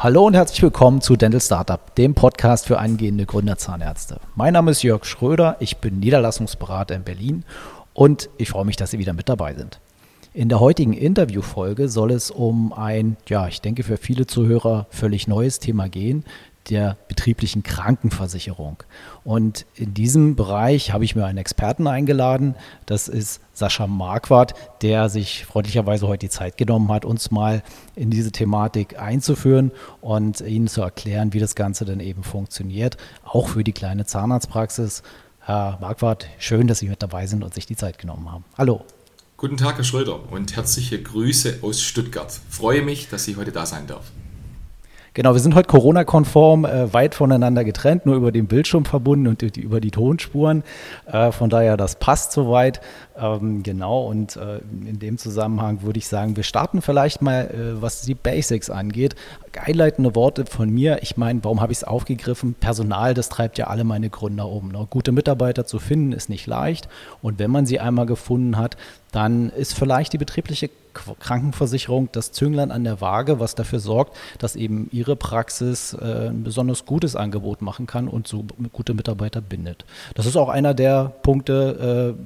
Hallo und herzlich willkommen zu Dental Startup, dem Podcast für angehende Gründerzahnärzte. Mein Name ist Jörg Schröder, ich bin Niederlassungsberater in Berlin und ich freue mich, dass Sie wieder mit dabei sind. In der heutigen Interviewfolge soll es um ein, ja, ich denke für viele Zuhörer völlig neues Thema gehen, der betrieblichen Krankenversicherung. Und in diesem Bereich habe ich mir einen Experten eingeladen. Das ist Sascha Marquardt, der sich freundlicherweise heute die Zeit genommen hat, uns mal in diese Thematik einzuführen und Ihnen zu erklären, wie das Ganze denn eben funktioniert, auch für die kleine Zahnarztpraxis. Herr Marquardt, schön, dass Sie mit dabei sind und sich die Zeit genommen haben. Hallo. Guten Tag, Herr Schröder, und herzliche Grüße aus Stuttgart. Freue mich, dass ich heute da sein darf. Genau, wir sind heute Corona-konform äh, weit voneinander getrennt, nur über den Bildschirm verbunden und die, über die Tonspuren. Äh, von daher, das passt soweit. Ähm, genau, und äh, in dem Zusammenhang würde ich sagen, wir starten vielleicht mal, äh, was die Basics angeht. Einleitende Worte von mir. Ich meine, warum habe ich es aufgegriffen? Personal, das treibt ja alle meine Gründer um. Ne? Gute Mitarbeiter zu finden, ist nicht leicht. Und wenn man sie einmal gefunden hat, dann ist vielleicht die betriebliche Krankenversicherung das Zünglein an der Waage, was dafür sorgt, dass eben Ihre Praxis äh, ein besonders gutes Angebot machen kann und so gute Mitarbeiter bindet. Das ist auch einer der Punkte, äh,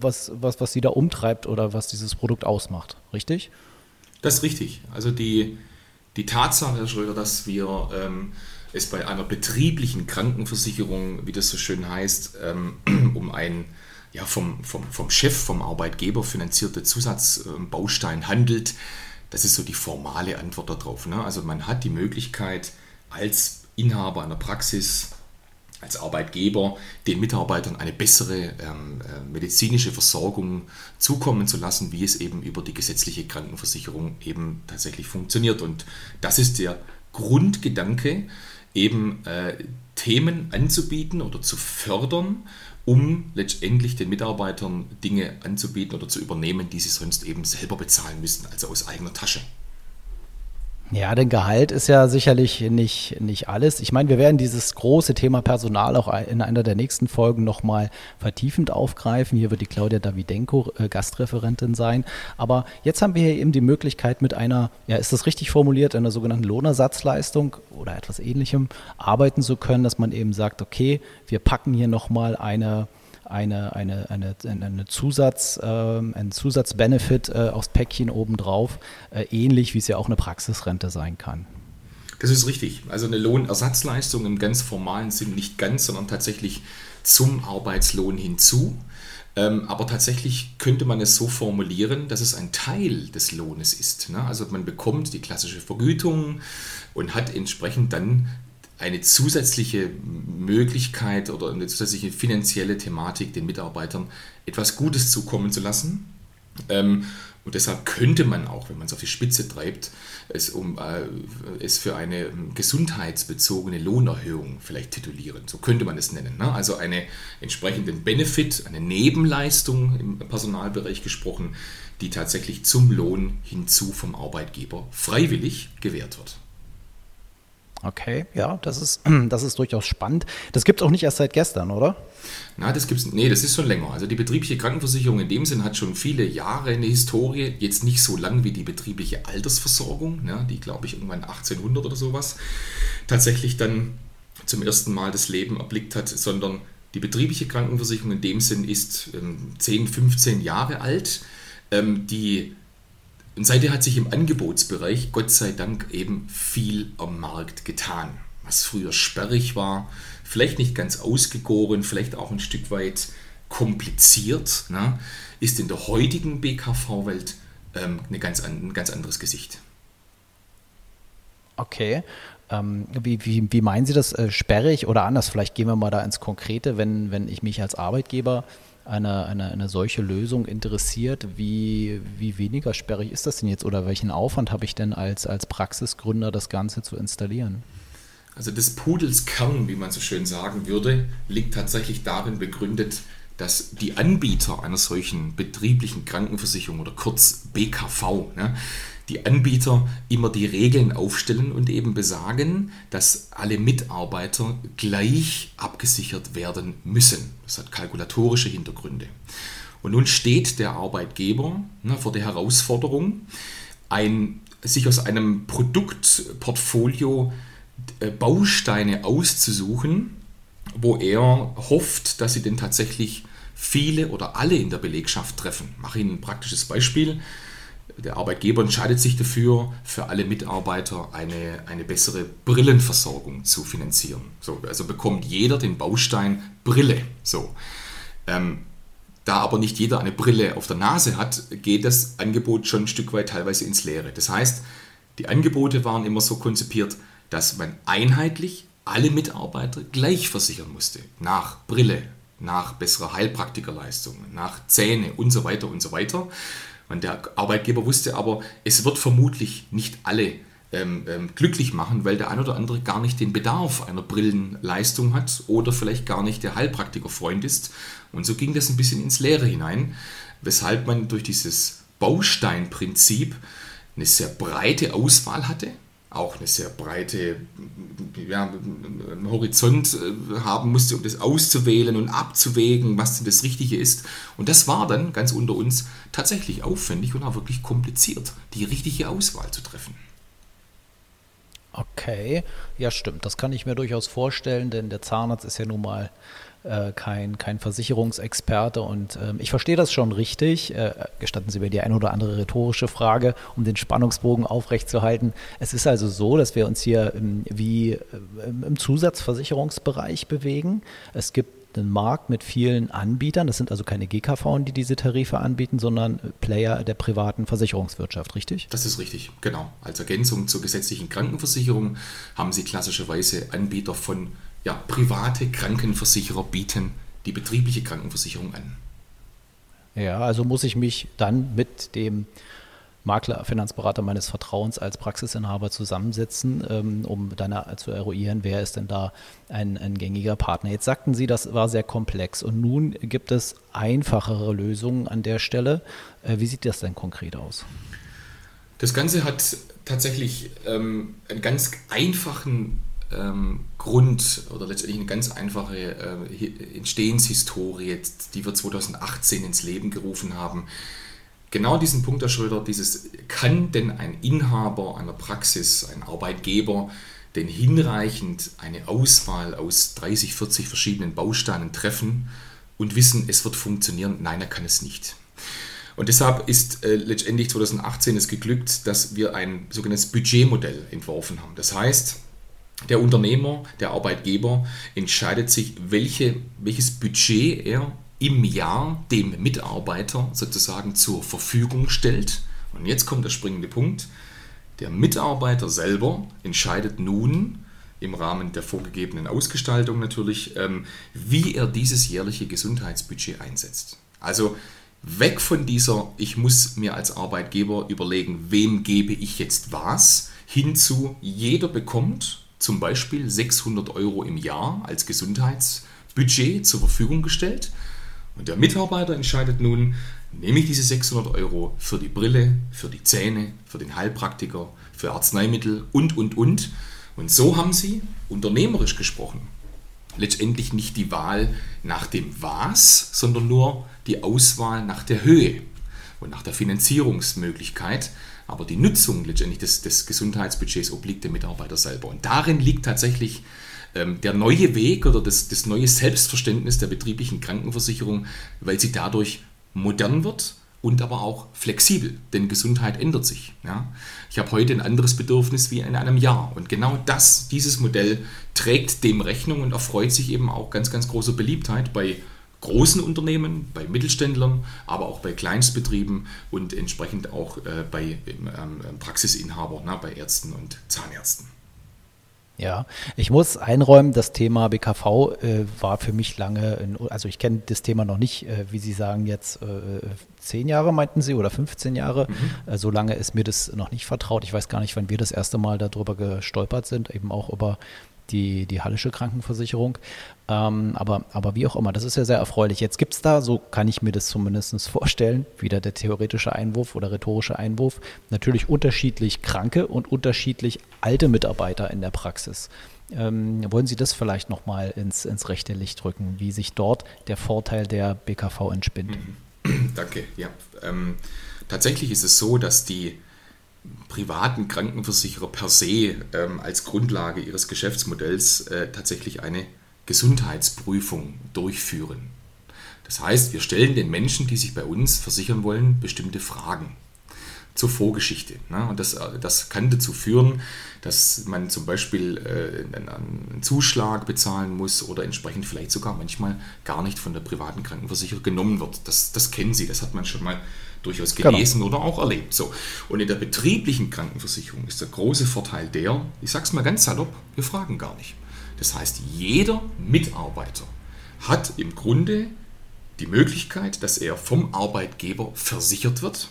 was, was, was Sie da umtreibt oder was dieses Produkt ausmacht, richtig? Das ist richtig. Also die, die Tatsache, Herr Schröder, dass wir ähm, es bei einer betrieblichen Krankenversicherung, wie das so schön heißt, ähm, um ein ja, vom, vom, vom Chef, vom Arbeitgeber finanzierte Zusatzbaustein handelt, das ist so die formale Antwort darauf. Ne? Also man hat die Möglichkeit als Inhaber einer Praxis, als Arbeitgeber den Mitarbeitern eine bessere ähm, äh, medizinische Versorgung zukommen zu lassen, wie es eben über die gesetzliche Krankenversicherung eben tatsächlich funktioniert. Und das ist der Grundgedanke, eben äh, Themen anzubieten oder zu fördern, um letztendlich den Mitarbeitern Dinge anzubieten oder zu übernehmen, die sie sonst eben selber bezahlen müssen, also aus eigener Tasche. Ja, denn Gehalt ist ja sicherlich nicht, nicht alles. Ich meine, wir werden dieses große Thema Personal auch in einer der nächsten Folgen nochmal vertiefend aufgreifen. Hier wird die Claudia Davidenko äh, Gastreferentin sein. Aber jetzt haben wir hier eben die Möglichkeit mit einer, ja, ist das richtig formuliert, einer sogenannten Lohnersatzleistung oder etwas ähnlichem arbeiten zu können, dass man eben sagt, okay, wir packen hier nochmal eine eine, eine, eine, eine Zusatz, äh, ein Zusatzbenefit äh, aufs Päckchen obendrauf, äh, ähnlich wie es ja auch eine Praxisrente sein kann. Das ist richtig. Also eine Lohnersatzleistung im ganz formalen Sinn nicht ganz, sondern tatsächlich zum Arbeitslohn hinzu. Ähm, aber tatsächlich könnte man es so formulieren, dass es ein Teil des Lohnes ist. Ne? Also man bekommt die klassische Vergütung und hat entsprechend dann eine zusätzliche Möglichkeit oder eine zusätzliche finanzielle Thematik den Mitarbeitern etwas Gutes zukommen zu lassen. Ähm, und deshalb könnte man auch, wenn man es auf die Spitze treibt, es, um, äh, es für eine gesundheitsbezogene Lohnerhöhung vielleicht titulieren. So könnte man es nennen. Ne? Also einen entsprechenden Benefit, eine Nebenleistung im Personalbereich gesprochen, die tatsächlich zum Lohn hinzu vom Arbeitgeber freiwillig gewährt wird. Okay, ja, das ist, das ist durchaus spannend. Das gibt es auch nicht erst seit gestern, oder? Na, das gibt's, nee, das ist schon länger. Also die betriebliche Krankenversicherung in dem Sinn hat schon viele Jahre eine Historie, jetzt nicht so lang wie die betriebliche Altersversorgung, ne, die glaube ich irgendwann 1800 oder sowas tatsächlich dann zum ersten Mal das Leben erblickt hat, sondern die betriebliche Krankenversicherung in dem Sinn ist ähm, 10, 15 Jahre alt. Ähm, die und seitdem hat sich im Angebotsbereich Gott sei Dank eben viel am Markt getan. Was früher sperrig war, vielleicht nicht ganz ausgegoren, vielleicht auch ein Stück weit kompliziert, ne, ist in der heutigen BKV-Welt ähm, eine ganz, ein ganz anderes Gesicht. Okay. Ähm, wie, wie, wie meinen Sie das? Äh, sperrig oder anders? Vielleicht gehen wir mal da ins Konkrete, wenn, wenn ich mich als Arbeitgeber eine, eine, eine solche Lösung interessiert, wie, wie weniger sperrig ist das denn jetzt oder welchen Aufwand habe ich denn als, als Praxisgründer, das Ganze zu installieren? Also des Pudels Kern, wie man so schön sagen würde, liegt tatsächlich darin begründet, dass die Anbieter einer solchen betrieblichen Krankenversicherung oder kurz BKV, ne, die Anbieter immer die Regeln aufstellen und eben besagen, dass alle Mitarbeiter gleich abgesichert werden müssen. Das hat kalkulatorische Hintergründe. Und nun steht der Arbeitgeber ne, vor der Herausforderung, ein sich aus einem Produktportfolio äh, Bausteine auszusuchen, wo er hofft, dass sie denn tatsächlich viele oder alle in der Belegschaft treffen. Ich mache Ihnen ein praktisches Beispiel. Der Arbeitgeber entscheidet sich dafür, für alle Mitarbeiter eine, eine bessere Brillenversorgung zu finanzieren. So, also bekommt jeder den Baustein Brille. So. Ähm, da aber nicht jeder eine Brille auf der Nase hat, geht das Angebot schon ein Stück weit teilweise ins Leere. Das heißt, die Angebote waren immer so konzipiert, dass man einheitlich alle Mitarbeiter gleich versichern musste. Nach Brille, nach besserer Heilpraktikerleistung, nach Zähne und so weiter und so weiter. Und der Arbeitgeber wusste aber, es wird vermutlich nicht alle ähm, ähm, glücklich machen, weil der ein oder andere gar nicht den Bedarf einer Brillenleistung hat oder vielleicht gar nicht der Heilpraktikerfreund ist. Und so ging das ein bisschen ins Leere hinein, weshalb man durch dieses Bausteinprinzip eine sehr breite Auswahl hatte, auch eine sehr breite ja, Horizont äh, haben musste, um das auszuwählen und abzuwägen, was denn das Richtige ist. Und das war dann ganz unter uns tatsächlich aufwendig und auch wirklich kompliziert, die richtige Auswahl zu treffen. Okay, ja stimmt, das kann ich mir durchaus vorstellen, denn der Zahnarzt ist ja nun mal äh, kein, kein Versicherungsexperte und ähm, ich verstehe das schon richtig. Äh, gestatten Sie mir die ein oder andere rhetorische Frage, um den Spannungsbogen aufrechtzuerhalten. Es ist also so, dass wir uns hier ähm, wie äh, im Zusatzversicherungsbereich bewegen. Es gibt einen Markt mit vielen Anbietern. Das sind also keine GKV, die diese Tarife anbieten, sondern Player der privaten Versicherungswirtschaft, richtig? Das ist richtig, genau. Als Ergänzung zur gesetzlichen Krankenversicherung haben Sie klassischerweise Anbieter von ja, private Krankenversicherer bieten die betriebliche Krankenversicherung an. Ja, also muss ich mich dann mit dem Makler, Finanzberater meines Vertrauens als Praxisinhaber zusammensetzen, ähm, um dann zu eruieren, wer ist denn da ein, ein, gängiger Partner. Jetzt sagten Sie, das war sehr komplex und nun gibt es einfachere Lösungen an der Stelle. Äh, wie sieht das denn konkret aus? Das Ganze hat tatsächlich ähm, einen ganz einfachen Grund oder letztendlich eine ganz einfache äh, Entstehenshistorie, die wir 2018 ins Leben gerufen haben. Genau diesen Punkt, Herr Schröder, dieses, kann denn ein Inhaber einer Praxis, ein Arbeitgeber, denn hinreichend eine Auswahl aus 30, 40 verschiedenen Bausteinen treffen und wissen, es wird funktionieren? Nein, er kann es nicht. Und deshalb ist äh, letztendlich 2018 es geglückt, dass wir ein sogenanntes Budgetmodell entworfen haben. Das heißt, der Unternehmer, der Arbeitgeber entscheidet sich, welche, welches Budget er im Jahr dem Mitarbeiter sozusagen zur Verfügung stellt. Und jetzt kommt der springende Punkt. Der Mitarbeiter selber entscheidet nun im Rahmen der vorgegebenen Ausgestaltung natürlich, ähm, wie er dieses jährliche Gesundheitsbudget einsetzt. Also weg von dieser, ich muss mir als Arbeitgeber überlegen, wem gebe ich jetzt was, hinzu, jeder bekommt zum Beispiel 600 Euro im Jahr als Gesundheitsbudget zur Verfügung gestellt. Und der Mitarbeiter entscheidet nun, nehme ich diese 600 Euro für die Brille, für die Zähne, für den Heilpraktiker, für Arzneimittel und, und, und. Und so haben sie, unternehmerisch gesprochen, letztendlich nicht die Wahl nach dem Was, sondern nur die Auswahl nach der Höhe und nach der Finanzierungsmöglichkeit. Aber die Nutzung letztendlich des, des Gesundheitsbudgets obliegt dem Mitarbeiter selber. Und darin liegt tatsächlich ähm, der neue Weg oder das, das neue Selbstverständnis der betrieblichen Krankenversicherung, weil sie dadurch modern wird und aber auch flexibel, denn Gesundheit ändert sich. Ja? Ich habe heute ein anderes Bedürfnis wie in einem Jahr und genau das, dieses Modell trägt dem Rechnung und erfreut sich eben auch ganz, ganz großer Beliebtheit bei großen Unternehmen, bei Mittelständlern, aber auch bei Kleinstbetrieben und entsprechend auch äh, bei ähm, Praxisinhabern, ne, bei Ärzten und Zahnärzten. Ja, ich muss einräumen, das Thema BKV äh, war für mich lange, in, also ich kenne das Thema noch nicht, äh, wie Sie sagen jetzt, äh, zehn Jahre meinten Sie oder 15 Jahre. Mhm. Äh, so lange ist mir das noch nicht vertraut. Ich weiß gar nicht, wann wir das erste Mal darüber gestolpert sind, eben auch über die, die Hallische Krankenversicherung. Ähm, aber, aber wie auch immer, das ist ja sehr erfreulich. Jetzt gibt es da, so kann ich mir das zumindest vorstellen, wieder der theoretische Einwurf oder rhetorische Einwurf, natürlich unterschiedlich kranke und unterschiedlich alte Mitarbeiter in der Praxis. Ähm, wollen Sie das vielleicht nochmal ins, ins rechte Licht drücken, wie sich dort der Vorteil der BKV entspinnt? Danke, ja. Ähm, tatsächlich ist es so, dass die privaten Krankenversicherer per se ähm, als Grundlage ihres Geschäftsmodells äh, tatsächlich eine Gesundheitsprüfung durchführen. Das heißt, wir stellen den Menschen, die sich bei uns versichern wollen, bestimmte Fragen zur Vorgeschichte. Ne? Und das, äh, das kann dazu führen, dass man zum Beispiel äh, einen Zuschlag bezahlen muss oder entsprechend vielleicht sogar manchmal gar nicht von der privaten Krankenversicherung genommen wird. Das, das kennen Sie, das hat man schon mal durchaus genau. gelesen genau. oder auch erlebt. So. Und in der betrieblichen Krankenversicherung ist der große Vorteil der, ich sage es mal ganz salopp, wir fragen gar nicht. Das heißt, jeder Mitarbeiter hat im Grunde die Möglichkeit, dass er vom Arbeitgeber versichert wird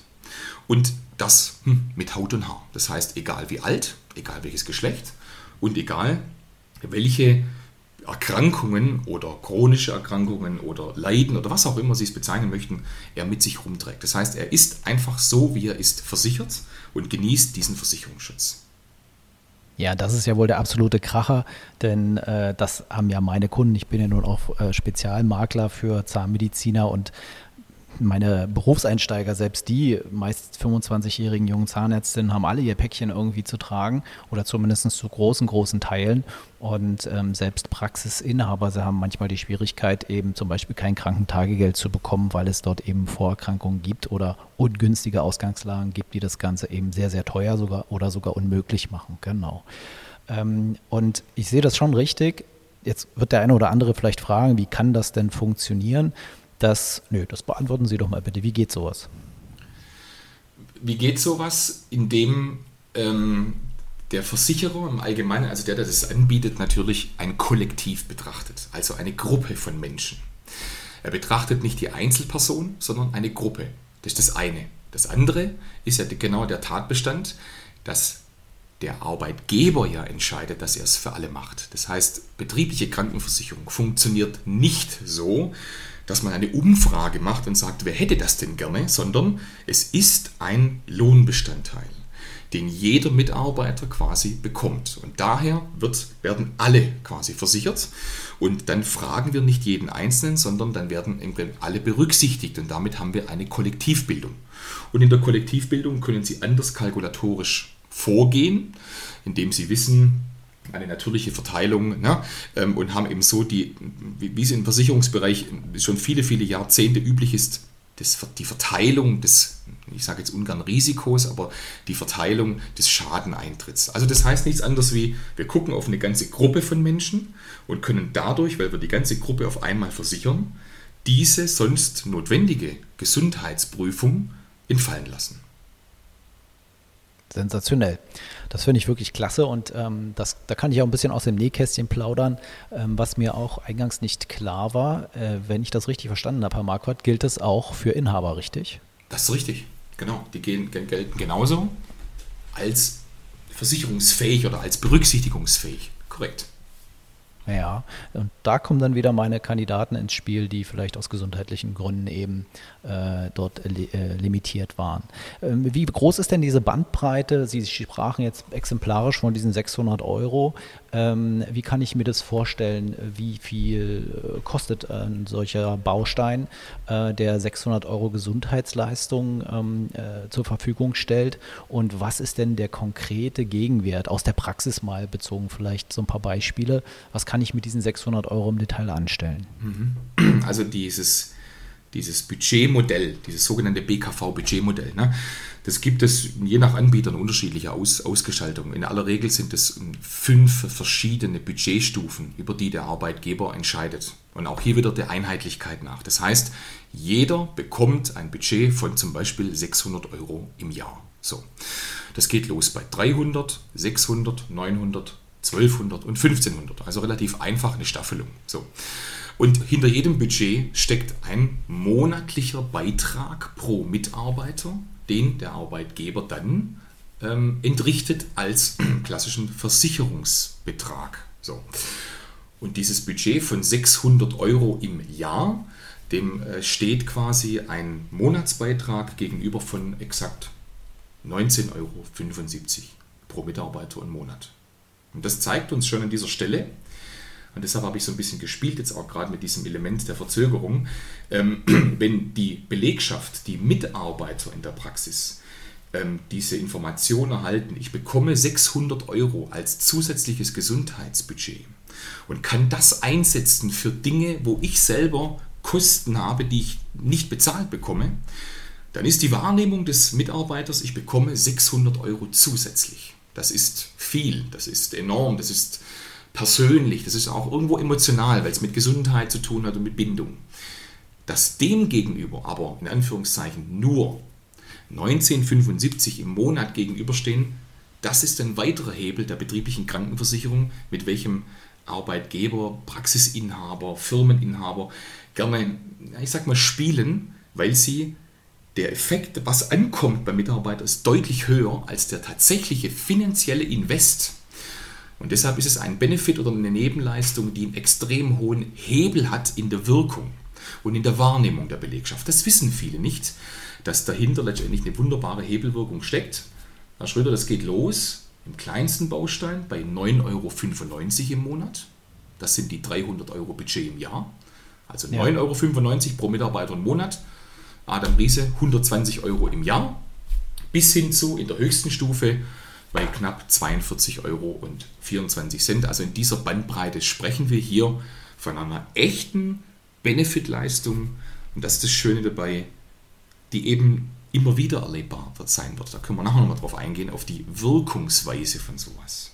und das hm, mit Haut und Haar. Das heißt, egal wie alt, egal welches Geschlecht und egal welche Erkrankungen oder chronische Erkrankungen oder Leiden oder was auch immer Sie es bezeichnen möchten, er mit sich rumträgt. Das heißt, er ist einfach so, wie er ist, versichert und genießt diesen Versicherungsschutz. Ja, das ist ja wohl der absolute Kracher, denn äh, das haben ja meine Kunden. Ich bin ja nun auch äh, Spezialmakler für Zahnmediziner und meine Berufseinsteiger, selbst die meist 25-jährigen jungen Zahnärztinnen, haben alle ihr Päckchen irgendwie zu tragen oder zumindest zu großen, großen Teilen. Und ähm, selbst Praxisinhaber, sie haben manchmal die Schwierigkeit, eben zum Beispiel kein Krankentagegeld zu bekommen, weil es dort eben Vorerkrankungen gibt oder ungünstige Ausgangslagen gibt, die das Ganze eben sehr, sehr teuer sogar oder sogar unmöglich machen. Genau. Ähm, und ich sehe das schon richtig. Jetzt wird der eine oder andere vielleicht fragen, wie kann das denn funktionieren? Das, nö, das beantworten Sie doch mal bitte. Wie geht sowas? Wie geht sowas, indem ähm, der Versicherer im Allgemeinen, also der, der das anbietet, natürlich ein Kollektiv betrachtet, also eine Gruppe von Menschen. Er betrachtet nicht die Einzelperson, sondern eine Gruppe. Das ist das eine. Das andere ist ja genau der Tatbestand, dass der Arbeitgeber ja entscheidet, dass er es für alle macht. Das heißt, betriebliche Krankenversicherung funktioniert nicht so, dass man eine Umfrage macht und sagt, wer hätte das denn gerne, sondern es ist ein Lohnbestandteil, den jeder Mitarbeiter quasi bekommt. Und daher wird, werden alle quasi versichert. Und dann fragen wir nicht jeden Einzelnen, sondern dann werden im alle berücksichtigt. Und damit haben wir eine Kollektivbildung. Und in der Kollektivbildung können Sie anders kalkulatorisch vorgehen, indem Sie wissen, eine natürliche Verteilung ne? Ähm, und haben eben so die, wie es im Versicherungsbereich schon viele, viele Jahrzehnte üblich ist, das, die Verteilung des, ich sage jetzt ungern Risikos, aber die Verteilung des Schadeneintritts. Also das heißt nichts anderes wie, wir gucken auf eine ganze Gruppe von Menschen und können dadurch, weil wir die ganze Gruppe auf einmal versichern, diese sonst notwendige Gesundheitsprüfung entfallen lassen sensationell. Das finde ich wirklich klasse und ähm, das, da kann ich auch ein bisschen aus dem Nähkästchen plaudern, ähm, was mir auch eingangs nicht klar war. Äh, wenn ich das richtig verstanden habe, Herr Marquardt, gilt das auch für Inhaber, richtig? Das ist richtig, genau. Die gehen, gelten genauso als versicherungsfähig oder als berücksichtigungsfähig. Korrekt. Ja, und da kommen dann wieder meine Kandidaten ins Spiel, die vielleicht aus gesundheitlichen Gründen eben äh, dort li äh, limitiert waren. Ähm, wie groß ist denn diese Bandbreite? Sie sprachen jetzt exemplarisch von diesen 600 Euro. Ähm, wie kann ich mir das vorstellen? Wie viel äh, kostet ein solcher Baustein, äh, der 600 Euro Gesundheitsleistung ähm, äh, zur Verfügung stellt? Und was ist denn der konkrete Gegenwert aus der Praxis mal bezogen? Vielleicht so ein paar Beispiele. Was kann ich mit diesen 600 Euro im Detail anstellen? Mhm. Also dieses, dieses Budgetmodell, dieses sogenannte BKV-Budgetmodell, ne? Das gibt es je nach Anbietern unterschiedliche Aus Ausgestaltungen. In aller Regel sind es fünf verschiedene Budgetstufen, über die der Arbeitgeber entscheidet. Und auch hier wieder der Einheitlichkeit nach. Das heißt, jeder bekommt ein Budget von zum Beispiel 600 Euro im Jahr. So, das geht los bei 300, 600, 900, 1200 und 1500. Also relativ einfach eine Staffelung. So. Und hinter jedem Budget steckt ein monatlicher Beitrag pro Mitarbeiter, den der Arbeitgeber dann ähm, entrichtet als klassischen Versicherungsbetrag. So. Und dieses Budget von 600 Euro im Jahr, dem äh, steht quasi ein Monatsbeitrag gegenüber von exakt 19,75 Euro pro Mitarbeiter und Monat. Und das zeigt uns schon an dieser Stelle, und deshalb habe ich so ein bisschen gespielt, jetzt auch gerade mit diesem Element der Verzögerung, ähm, wenn die Belegschaft, die Mitarbeiter in der Praxis ähm, diese Information erhalten, ich bekomme 600 Euro als zusätzliches Gesundheitsbudget und kann das einsetzen für Dinge, wo ich selber Kosten habe, die ich nicht bezahlt bekomme, dann ist die Wahrnehmung des Mitarbeiters, ich bekomme 600 Euro zusätzlich. Das ist viel, das ist enorm, das ist persönlich, das ist auch irgendwo emotional, weil es mit Gesundheit zu tun hat und mit Bindung. Dass dem gegenüber aber in Anführungszeichen nur 1975 im Monat gegenüberstehen, das ist ein weiterer Hebel der betrieblichen Krankenversicherung, mit welchem Arbeitgeber, Praxisinhaber, Firmeninhaber gerne, ich sag mal, spielen, weil sie der Effekt, was ankommt beim Mitarbeiter, ist deutlich höher als der tatsächliche finanzielle Invest. Und deshalb ist es ein Benefit oder eine Nebenleistung, die einen extrem hohen Hebel hat in der Wirkung und in der Wahrnehmung der Belegschaft. Das wissen viele nicht, dass dahinter letztendlich eine wunderbare Hebelwirkung steckt. Herr Schröder, das geht los im kleinsten Baustein bei 9,95 Euro im Monat. Das sind die 300 Euro Budget im Jahr. Also 9,95 Euro pro Mitarbeiter im Monat. Adam Riese 120 Euro im Jahr. Bis hin zu in der höchsten Stufe bei knapp 42 Euro und 24 Cent. Also in dieser Bandbreite sprechen wir hier von einer echten Benefitleistung. Und das ist das Schöne dabei, die eben immer wieder erlebbar sein wird. Da können wir nachher nochmal drauf eingehen, auf die Wirkungsweise von sowas.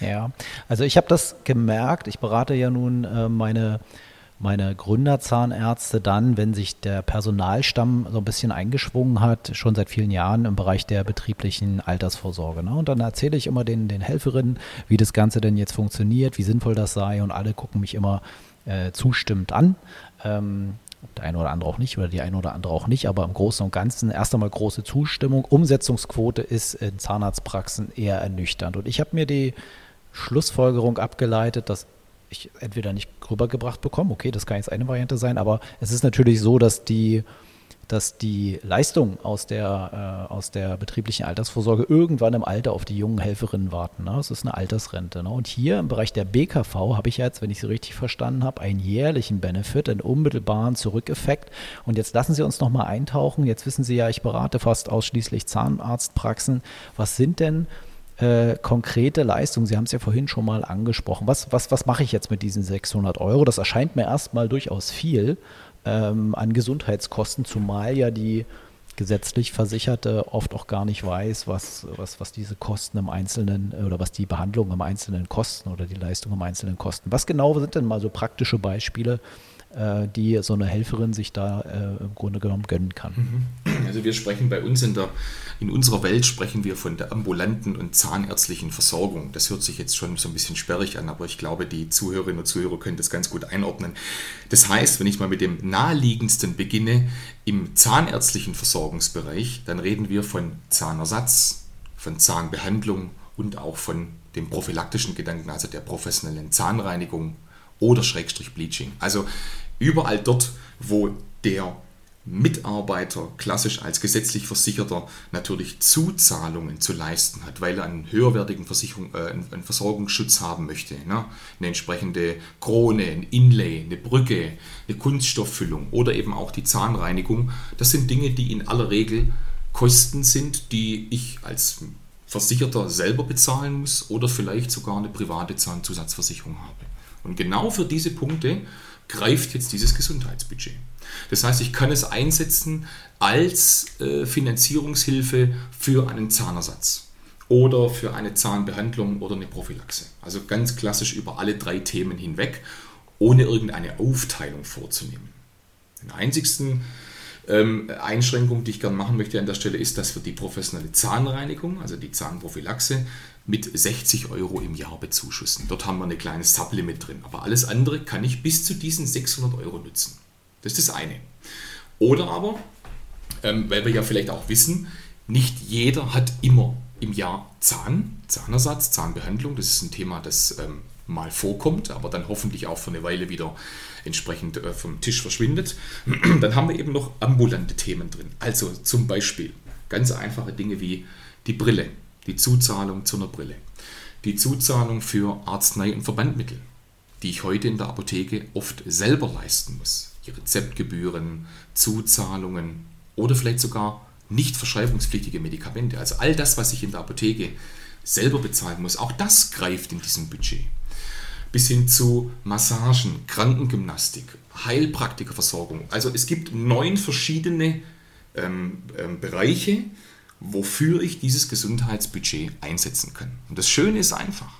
Ja, also ich habe das gemerkt. Ich berate ja nun äh, meine meine Gründerzahnärzte dann, wenn sich der Personalstamm so ein bisschen eingeschwungen hat, schon seit vielen Jahren im Bereich der betrieblichen Altersvorsorge. Ne? Und dann erzähle ich immer den, den Helferinnen, wie das Ganze denn jetzt funktioniert, wie sinnvoll das sei und alle gucken mich immer äh, zustimmend an. Ähm, der eine oder andere auch nicht oder die eine oder andere auch nicht, aber im Großen und Ganzen erst einmal große Zustimmung. Umsetzungsquote ist in Zahnarztpraxen eher ernüchternd. Und ich habe mir die Schlussfolgerung abgeleitet, dass ich entweder nicht rübergebracht bekomme, okay, das kann jetzt eine Variante sein, aber es ist natürlich so, dass die, dass die Leistung aus der, äh, aus der betrieblichen Altersvorsorge irgendwann im Alter auf die jungen Helferinnen warten. Ne? Das ist eine Altersrente. Ne? Und hier im Bereich der BKV habe ich jetzt, wenn ich Sie richtig verstanden habe, einen jährlichen Benefit, einen unmittelbaren Zurückeffekt. Und jetzt lassen Sie uns nochmal eintauchen. Jetzt wissen Sie ja, ich berate fast ausschließlich Zahnarztpraxen. Was sind denn äh, konkrete Leistung. Sie haben es ja vorhin schon mal angesprochen. Was, was, was mache ich jetzt mit diesen 600 Euro? Das erscheint mir erstmal durchaus viel ähm, an Gesundheitskosten, zumal ja die gesetzlich Versicherte oft auch gar nicht weiß, was, was, was diese Kosten im Einzelnen oder was die Behandlung im Einzelnen kosten oder die Leistung im Einzelnen kosten. Was genau sind denn mal so praktische Beispiele, äh, die so eine Helferin sich da äh, im Grunde genommen gönnen kann. Mhm. Also wir sprechen bei uns in der, in unserer Welt sprechen wir von der ambulanten und zahnärztlichen Versorgung. Das hört sich jetzt schon so ein bisschen sperrig an, aber ich glaube, die Zuhörerinnen und Zuhörer können das ganz gut einordnen. Das heißt, wenn ich mal mit dem naheliegendsten beginne, im zahnärztlichen Versorgungsbereich, dann reden wir von Zahnersatz, von Zahnbehandlung und auch von dem prophylaktischen Gedanken, also der professionellen Zahnreinigung oder Schrägstrich Bleaching. Also überall dort, wo der Mitarbeiter klassisch als gesetzlich Versicherter natürlich Zuzahlungen zu leisten hat, weil er einen höherwertigen Versicherung, äh, einen Versorgungsschutz haben möchte. Ne? Eine entsprechende Krone, ein Inlay, eine Brücke, eine Kunststofffüllung oder eben auch die Zahnreinigung. Das sind Dinge, die in aller Regel Kosten sind, die ich als Versicherter selber bezahlen muss oder vielleicht sogar eine private Zahnzusatzversicherung habe. Und genau für diese Punkte greift jetzt dieses Gesundheitsbudget. Das heißt, ich kann es einsetzen als äh, Finanzierungshilfe für einen Zahnersatz oder für eine Zahnbehandlung oder eine Prophylaxe. Also ganz klassisch über alle drei Themen hinweg, ohne irgendeine Aufteilung vorzunehmen. Den einzigsten ähm, Einschränkung, die ich gerne machen möchte an der Stelle, ist, dass wir die professionelle Zahnreinigung, also die Zahnprophylaxe, mit 60 Euro im Jahr bezuschussen. Dort haben wir eine kleine Sublimit drin. Aber alles andere kann ich bis zu diesen 600 Euro nutzen. Das ist das eine. Oder aber, ähm, weil wir ja vielleicht auch wissen, nicht jeder hat immer im Jahr Zahn, Zahnersatz, Zahnbehandlung. Das ist ein Thema, das ähm, mal vorkommt, aber dann hoffentlich auch für eine Weile wieder entsprechend äh, vom Tisch verschwindet. Dann haben wir eben noch ambulante Themen drin. Also zum Beispiel ganz einfache Dinge wie die Brille die Zuzahlung zu einer Brille, die Zuzahlung für Arznei- und Verbandmittel, die ich heute in der Apotheke oft selber leisten muss, die Rezeptgebühren, Zuzahlungen oder vielleicht sogar nicht verschreibungspflichtige Medikamente, also all das, was ich in der Apotheke selber bezahlen muss, auch das greift in diesem Budget. Bis hin zu Massagen, Krankengymnastik, Heilpraktikerversorgung. Also es gibt neun verschiedene ähm, ähm, Bereiche, wofür ich dieses Gesundheitsbudget einsetzen kann. Und das Schöne ist einfach,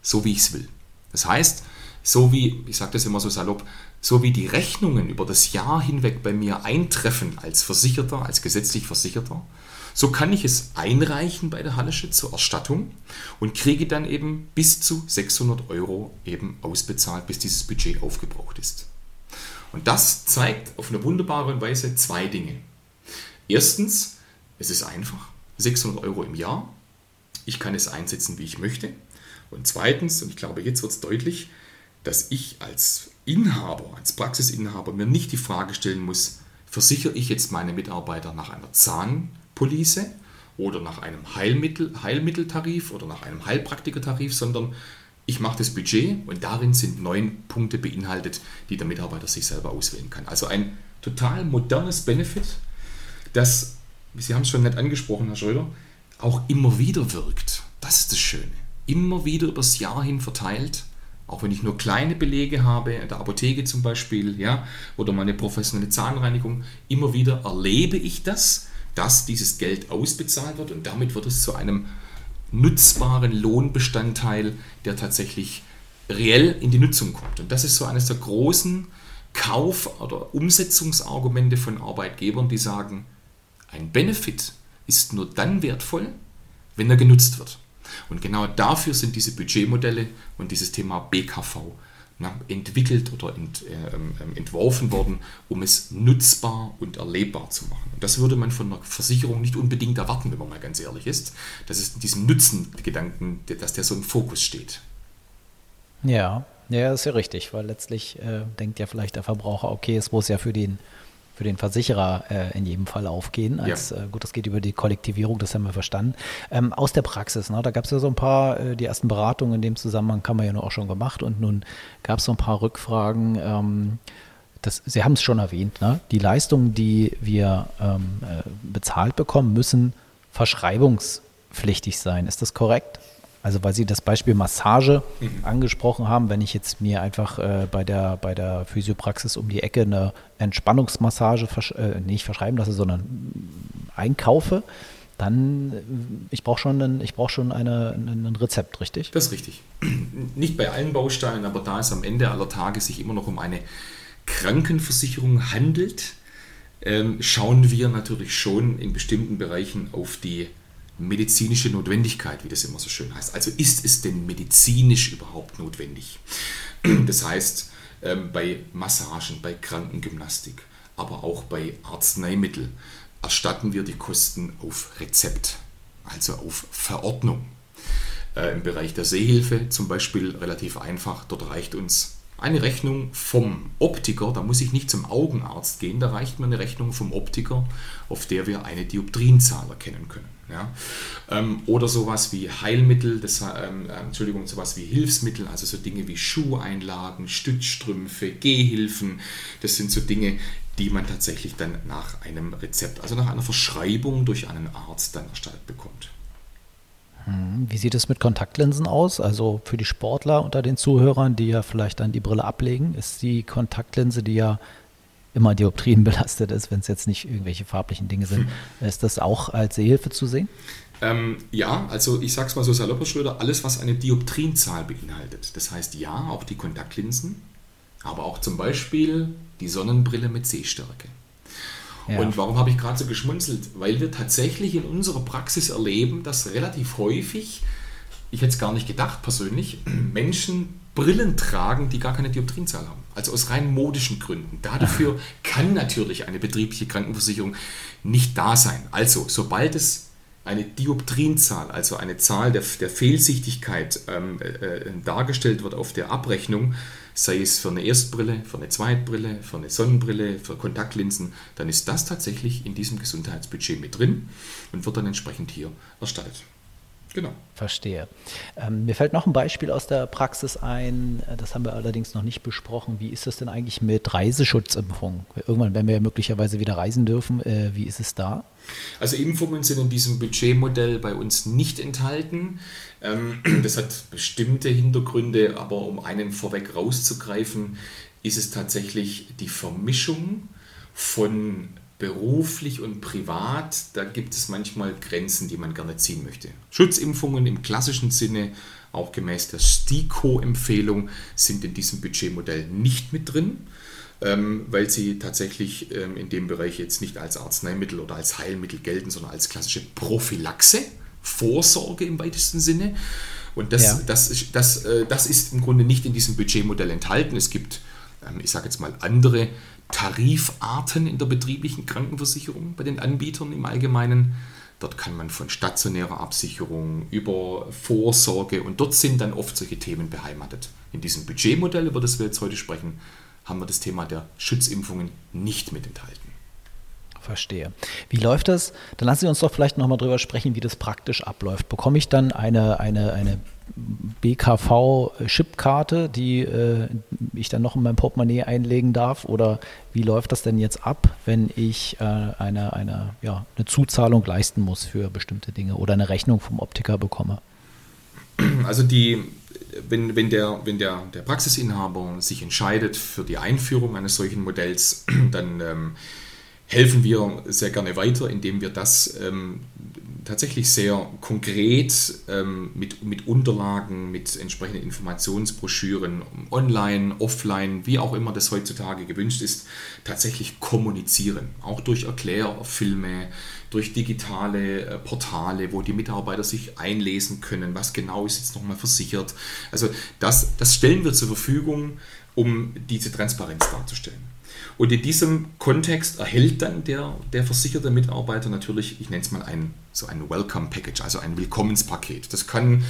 so wie ich es will. Das heißt, so wie, ich sage das immer so salopp, so wie die Rechnungen über das Jahr hinweg bei mir eintreffen als Versicherter, als gesetzlich Versicherter, so kann ich es einreichen bei der Hallische zur Erstattung und kriege dann eben bis zu 600 Euro eben ausbezahlt, bis dieses Budget aufgebraucht ist. Und das zeigt auf eine wunderbare Weise zwei Dinge. Erstens, es ist einfach, 600 Euro im Jahr. Ich kann es einsetzen, wie ich möchte. Und zweitens, und ich glaube, jetzt wird es deutlich, dass ich als Inhaber, als Praxisinhaber mir nicht die Frage stellen muss, versichere ich jetzt meine Mitarbeiter nach einer Zahnpolice oder nach einem Heilmittel, Heilmitteltarif oder nach einem Heilpraktikertarif, sondern ich mache das Budget und darin sind neun Punkte beinhaltet, die der Mitarbeiter sich selber auswählen kann. Also ein total modernes Benefit, das, Sie haben es schon nett angesprochen, Herr Schröder, auch immer wieder wirkt. Das ist das Schöne. Immer wieder übers Jahr hin verteilt auch wenn ich nur kleine Belege habe, in der Apotheke zum Beispiel, ja, oder meine professionelle Zahnreinigung, immer wieder erlebe ich das, dass dieses Geld ausbezahlt wird und damit wird es zu einem nutzbaren Lohnbestandteil, der tatsächlich reell in die Nutzung kommt. Und das ist so eines der großen Kauf- oder Umsetzungsargumente von Arbeitgebern, die sagen, ein Benefit ist nur dann wertvoll, wenn er genutzt wird. Und genau dafür sind diese Budgetmodelle und dieses Thema BKV entwickelt oder ent, äh, äh, entworfen worden, um es nutzbar und erlebbar zu machen. Und das würde man von einer Versicherung nicht unbedingt erwarten, wenn man mal ganz ehrlich ist, dass es in diesem Nutzengedanken, dass der so im Fokus steht. Ja, ja, ist ja richtig, weil letztlich äh, denkt ja vielleicht der Verbraucher, okay, es muss ja für den für den Versicherer äh, in jedem Fall aufgehen. Als, ja. äh, gut, das geht über die Kollektivierung, das haben wir verstanden. Ähm, aus der Praxis, ne, da gab es ja so ein paar, äh, die ersten Beratungen in dem Zusammenhang haben wir ja nur auch schon gemacht und nun gab es so ein paar Rückfragen. Ähm, das, Sie haben es schon erwähnt, ne? die Leistungen, die wir ähm, äh, bezahlt bekommen, müssen verschreibungspflichtig sein. Ist das korrekt? Also weil Sie das Beispiel Massage mhm. angesprochen haben, wenn ich jetzt mir einfach äh, bei, der, bei der Physiopraxis um die Ecke eine Entspannungsmassage versch äh, nicht verschreiben lasse, sondern einkaufe, dann äh, ich brauche schon, ein, ich brauch schon eine, ein Rezept, richtig? Das ist richtig. Nicht bei allen Bausteinen, aber da es am Ende aller Tage sich immer noch um eine Krankenversicherung handelt, ähm, schauen wir natürlich schon in bestimmten Bereichen auf die medizinische Notwendigkeit, wie das immer so schön heißt. Also ist es denn medizinisch überhaupt notwendig? Das heißt, ähm, bei Massagen, bei Krankengymnastik, aber auch bei Arzneimitteln erstatten wir die Kosten auf Rezept, also auf Verordnung. Äh, Im Bereich der Sehhilfe zum Beispiel relativ einfach, dort reicht uns eine Rechnung vom Optiker, da muss ich nicht zum Augenarzt gehen, da reicht mir eine Rechnung vom Optiker, auf der wir eine Dioptrienzahl erkennen können. Ja? Ähm, oder sowas wie Heilmittel, das, ähm, äh, Entschuldigung, sowas wie Hilfsmittel, also so Dinge wie Schuheinlagen, Stützstrümpfe, Gehhilfen, das sind so Dinge, die man tatsächlich dann nach einem Rezept, also nach einer Verschreibung durch einen Arzt dann erstattet bekommt. Hm, wie sieht es mit Kontaktlinsen aus? Also für die Sportler unter den Zuhörern, die ja vielleicht dann die Brille ablegen, ist die Kontaktlinse, die ja immer Dioptrien belastet ist, wenn es jetzt nicht irgendwelche farblichen Dinge sind, hm. ist das auch als Sehhilfe zu sehen? Ähm, ja, also ich sage es mal so salopp, Schröder, alles, was eine Dioptrienzahl beinhaltet. Das heißt ja, auch die Kontaktlinsen, aber auch zum Beispiel die Sonnenbrille mit Sehstärke. Ja. Und warum habe ich gerade so geschmunzelt? Weil wir tatsächlich in unserer Praxis erleben, dass relativ häufig, ich hätte es gar nicht gedacht persönlich, Menschen Brillen tragen, die gar keine Dioptrienzahl haben. Also aus rein modischen Gründen. Dafür kann natürlich eine betriebliche Krankenversicherung nicht da sein. Also, sobald es eine Dioptrienzahl, also eine Zahl der, der Fehlsichtigkeit ähm, äh, dargestellt wird auf der Abrechnung, sei es für eine Erstbrille, für eine Zweitbrille, für eine Sonnenbrille, für Kontaktlinsen, dann ist das tatsächlich in diesem Gesundheitsbudget mit drin und wird dann entsprechend hier erstattet. Genau. Verstehe. Ähm, mir fällt noch ein Beispiel aus der Praxis ein, das haben wir allerdings noch nicht besprochen. Wie ist das denn eigentlich mit Reiseschutzimpfungen? Irgendwann werden wir ja möglicherweise wieder reisen dürfen. Äh, wie ist es da? Also Impfungen sind in diesem Budgetmodell bei uns nicht enthalten. Ähm, das hat bestimmte Hintergründe, aber um einen vorweg rauszugreifen, ist es tatsächlich die Vermischung von beruflich und privat, da gibt es manchmal Grenzen, die man gerne ziehen möchte. Schutzimpfungen im klassischen Sinne, auch gemäß der STIKO-Empfehlung, sind in diesem Budgetmodell nicht mit drin, ähm, weil sie tatsächlich ähm, in dem Bereich jetzt nicht als Arzneimittel oder als Heilmittel gelten, sondern als klassische Prophylaxe, Vorsorge im weitesten Sinne. Und das, ja. das, das, äh, das ist im Grunde nicht in diesem Budgetmodell enthalten. Es gibt, ähm, ich sage jetzt mal, andere Tarifarten in der betrieblichen Krankenversicherung bei den Anbietern im Allgemeinen. Dort kann man von stationärer Absicherung über Vorsorge und dort sind dann oft solche Themen beheimatet. In diesem Budgetmodell, über das wir jetzt heute sprechen, haben wir das Thema der Schutzimpfungen nicht mit enthalten. Verstehe. Wie läuft das? Dann lassen Sie uns doch vielleicht nochmal drüber sprechen, wie das praktisch abläuft. Bekomme ich dann eine, eine, eine BKV-Chipkarte, die äh, ich dann noch in mein Portemonnaie einlegen darf? Oder wie läuft das denn jetzt ab, wenn ich äh, eine, eine, ja, eine Zuzahlung leisten muss für bestimmte Dinge oder eine Rechnung vom Optiker bekomme? Also die, wenn, wenn, der, wenn der, der Praxisinhaber sich entscheidet für die Einführung eines solchen Modells, dann ähm, helfen wir sehr gerne weiter, indem wir das ähm, tatsächlich sehr konkret ähm, mit, mit Unterlagen, mit entsprechenden Informationsbroschüren, online, offline, wie auch immer das heutzutage gewünscht ist, tatsächlich kommunizieren. Auch durch Erklärfilme, durch digitale äh, Portale, wo die Mitarbeiter sich einlesen können, was genau ist jetzt nochmal versichert. Also das, das stellen wir zur Verfügung, um diese Transparenz darzustellen. Und in diesem Kontext erhält dann der, der versicherte Mitarbeiter natürlich, ich nenne es mal ein, so ein Welcome Package, also ein Willkommenspaket. Das kann